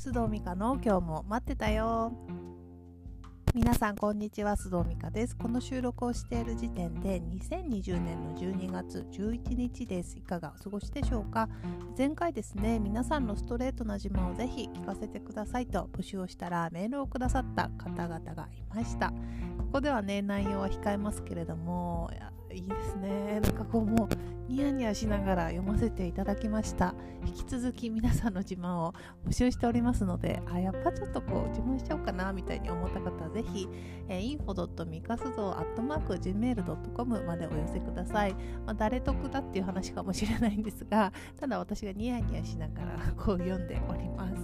須藤美香の今日も待ってたよ。皆さんこんにちは須藤美香です。この収録をしている時点で2020年の12月11日です。いかがお過ごしでしょうか？前回ですね皆さんのストレートな自慢をぜひ聞かせてくださいと募集をしたらメールをくださった方々がいました。ここではね内容は控えますけれどもいいですね。なんかこうもうニヤニヤしながら読ませていただきました。引き続き皆さんの自慢を募集しておりますのであやっぱちょっとこう自慢しちゃおうかなみたいに思った方はぜひ、えー、info.mikasuzo.gmail.com までお寄せください、まあ、誰得だっていう話かもしれないんですがただ私がニヤニヤしながらこう読んでおります。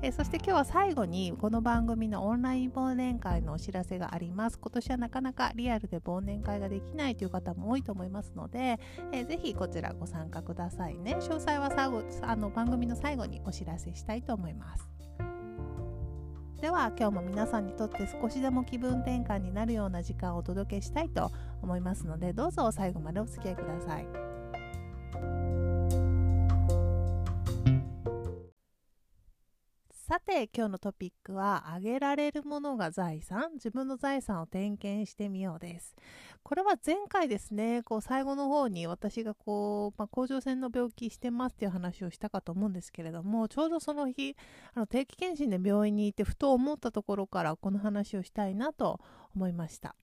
えそして今日は最後にこの番組のオンライン忘年会のお知らせがあります。今年はなかなかリアルで忘年会ができないという方も多いと思いますので、えー、ぜひこちらご参加くださいね。詳細は最後あの番組の最後にお知らせしたいと思います。では今日も皆さんにとって少しでも気分転換になるような時間をお届けしたいと思いますのでどうぞ最後までお付き合いください。さて今日のトピックはあげられるものが財産？自分の財産を点検してみようです。これは前回ですねこう最後の方に私がこう、まあ、甲状腺の病気してますっていう話をしたかと思うんですけれどもちょうどその日あの定期検診で病院にいてふと思ったところからこの話をしたいなと思いました。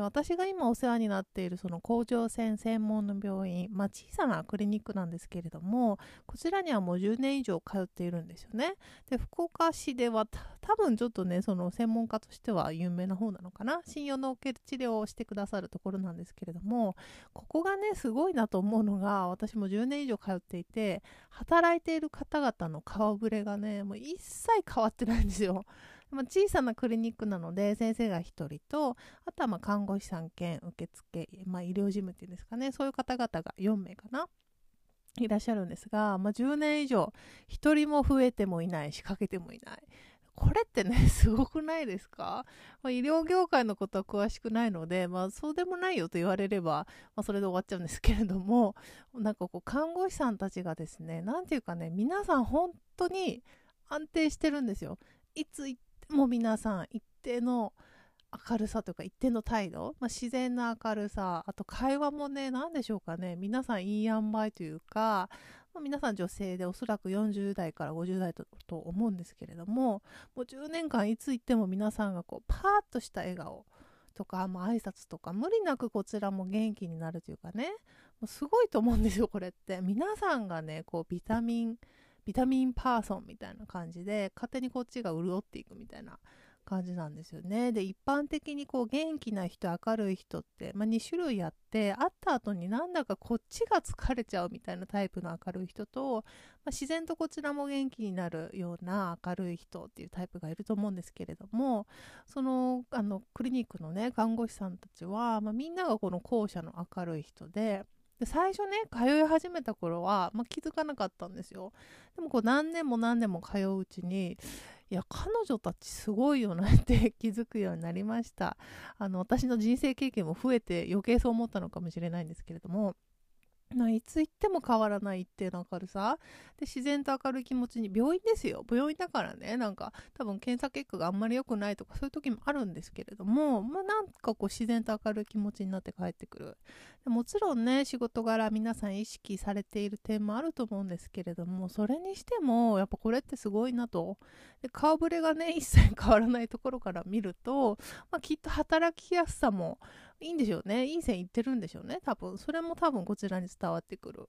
私が今お世話になっているその甲状腺専門の病院、まあ、小さなクリニックなんですけれどもこちらにはもう10年以上通っているんですよね。で福岡市では多分ちょっとねその専門家としては有名な方なのかな。信用のおける治療をしてくださるところなんですけれどもここがねすごいなと思うのが私も10年以上通っていて働いている方々の顔ぶれがねもう一切変わってないんですよ。まあ、小さなクリニックなので先生が1人とあとはま看護師さん兼受付、まあ、医療事務っていうんですかね。そういう方々が4名かないらっしゃるんですが、まあ、10年以上1人も増えてもいないしかけてもいない。これってね、すごくないですか、まあ、医療業界のことは詳しくないので、まあ、そうでもないよと言われれば、まあ、それで終わっちゃうんですけれども、なんかこう、看護師さんたちがですね、なんていうかね、皆さん本当に安定してるんですよ。いつ行っも皆さん一定の明るさというか一定の態度、まあ、自然な明るさあと会話もね何でしょうかね皆さんいい塩梅というか、まあ、皆さん女性でおそらく40代から50代とと思うんですけれどももう10年間いつ行っても皆さんがこうパーッとした笑顔とか、まあ、挨拶とか無理なくこちらも元気になるというかねもうすごいと思うんですよこれって。皆さんがねこうビタミンビタミンパーソンみたいな感じで勝手にこっちが潤っていくみたいな感じなんですよね。で一般的にこう元気な人明るい人って、まあ、2種類あって会った後になんだかこっちが疲れちゃうみたいなタイプの明るい人と、まあ、自然とこちらも元気になるような明るい人っていうタイプがいると思うんですけれどもそのあのクリニックのね看護師さんたちは、まあ、みんながこの後者の明るい人で。で最初ね通い始めた頃は、まあ、気づかなかったんですよ。でもこう何年も何年も通ううちにいや彼女たちすごいよなって 気づくようになりました。あの私の人生経験も増えて余計そう思ったのかもしれないんですけれどもまあ、いつ行っても変わらない一定の明るさ？で自然と明るい気持ちに病院ですよ。病院だからね。なんか多分検査結果があんまり良くないとかそういう時もあるんですけれどもまあなんかこう自然と明るい気持ちになって帰ってくる。でもちろんね仕事柄皆さん意識されている点もあると思うんですけれどもそれにしてもやっぱこれってすごいなと。で顔ぶれがね一切変わらないところから見ると、まあ、きっと働きやすさもいいんでしょうね。いい線いってるんでしょうね。多分。それも多分こちらに伝わってくる。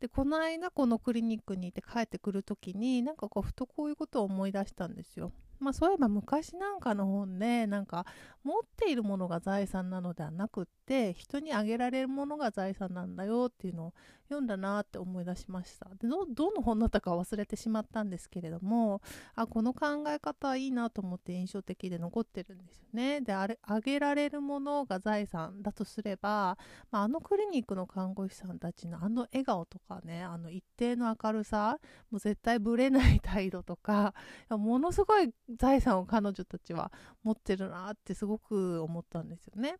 でこの間このクリニックに行って帰ってくる時になんかこうふとこういうことを思い出したんですよ。まあそういえば昔なんかの本でなんか持っているものが財産なのではなくって人にあげられるものが財産なんだよっていうのを読んだなって思い出しましたでどどの本だったか忘れてしまったんですけれどもあこの考え方はいいなと思って印象的で残ってるんですよねであれあげられるものが財産だとすれば、まあ、あのクリニックの看護師さんたちのあの笑顔とかねあの一定の明るさもう絶対ぶれない態度とかものすごい財産を彼女たちは持ってるなってすごく思ったんですよね。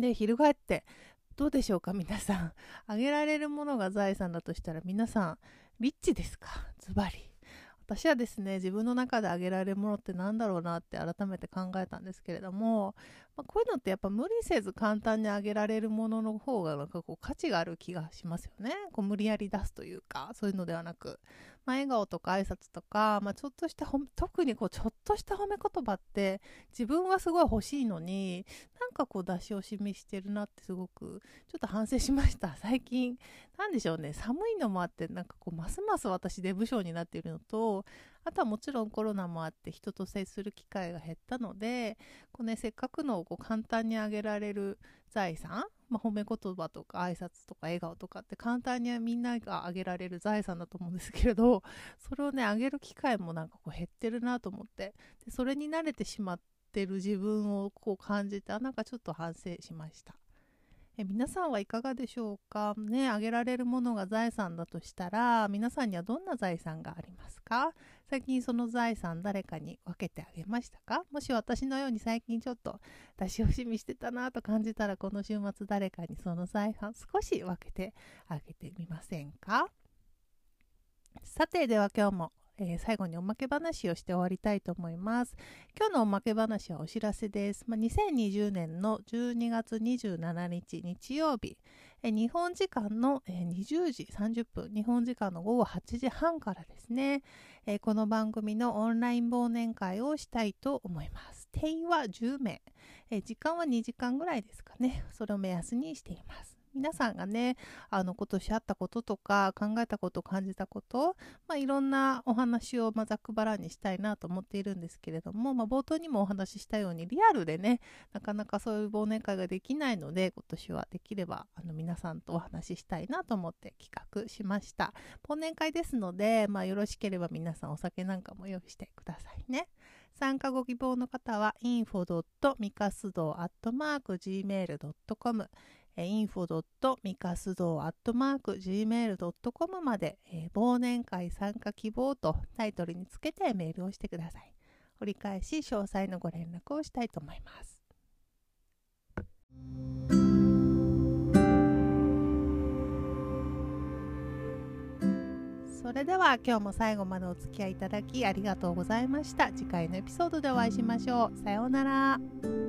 で翻ってどうでしょうか？皆さんあげられるものが財産だとしたら皆さんリッチですか？ズバリ。私はですね自分の中であげられるものって何だろうなって改めて考えたんですけれども、まあ、こういうのってやっぱ無理せず簡単にあげられるものの方がなんかこう価値がある気がしますよね。こう無理やり出すというかそういうのではなく、まあ、笑顔とか挨拶とか、まあ、ちょっとした特にこうちょっとした褒め言葉って自分はすごい欲しいのになんかこう出し惜しみしてるなってすごくちょっと反省しました。最近なんでしょうね。寒いのもあってなんかこうますます私デブ症になっているのとあとはもちろんコロナもあって人と接する機会が減ったのでこう、ね、せっかくのこう簡単にあげられる財産、まあ、褒め言葉とか挨拶とか笑顔とかって簡単にみんながあげられる財産だと思うんですけれどそれをねあげる機会もなんかこう減ってるなと思ってでそれに慣れてしまってる自分をこう感じてなんかちょっと反省しました。え皆さんはいかがでしょうか？ね、あげられるものが財産だとしたら、皆さんにはどんな財産がありますか？最近その財産誰かに分けてあげましたか？もし私のように最近ちょっと出し惜しみしてたなと感じたら、この週末誰かにその財産少し分けてあげてみませんか？さて、では今日もえー、最後におまけ話をして終わりたいと思います。今日のおまけ話はお知らせです。まあ、2020年の12月27日日曜日、えー、日本時間の、えー、20時30分、日本時間の午後8時半からですね、えこの番組のオンライン忘年会をしたいと思います。定員は10名、え時間は2時間ぐらいですかね。それを目安にしています。皆さんがね、あの、今年あったこととか、考えたこと、感じたこと、まあ、いろんなお話を、まあ、ざっくばらんにしたいなと思っているんですけれども、まあ、冒頭にもお話ししたように、リアルでね、なかなかそういう忘年会ができないので、今年はできれば、あの、皆さんとお話ししたいなと思って企画しました。忘年会ですので、まあ、よろしければ皆さんお酒なんかも用意してくださいね。参加ご希望の方は info.mikasdo.gmail.com info.mikasdo.gmail.com まで、えー、忘年会参加希望とタイトルにつけてメールをしてください。折り返し詳細のご連絡をしたいと思います。それでは今日も最後までお付き合いいただきありがとうございました。次回のエピソードでお会いしましょう。さようなら。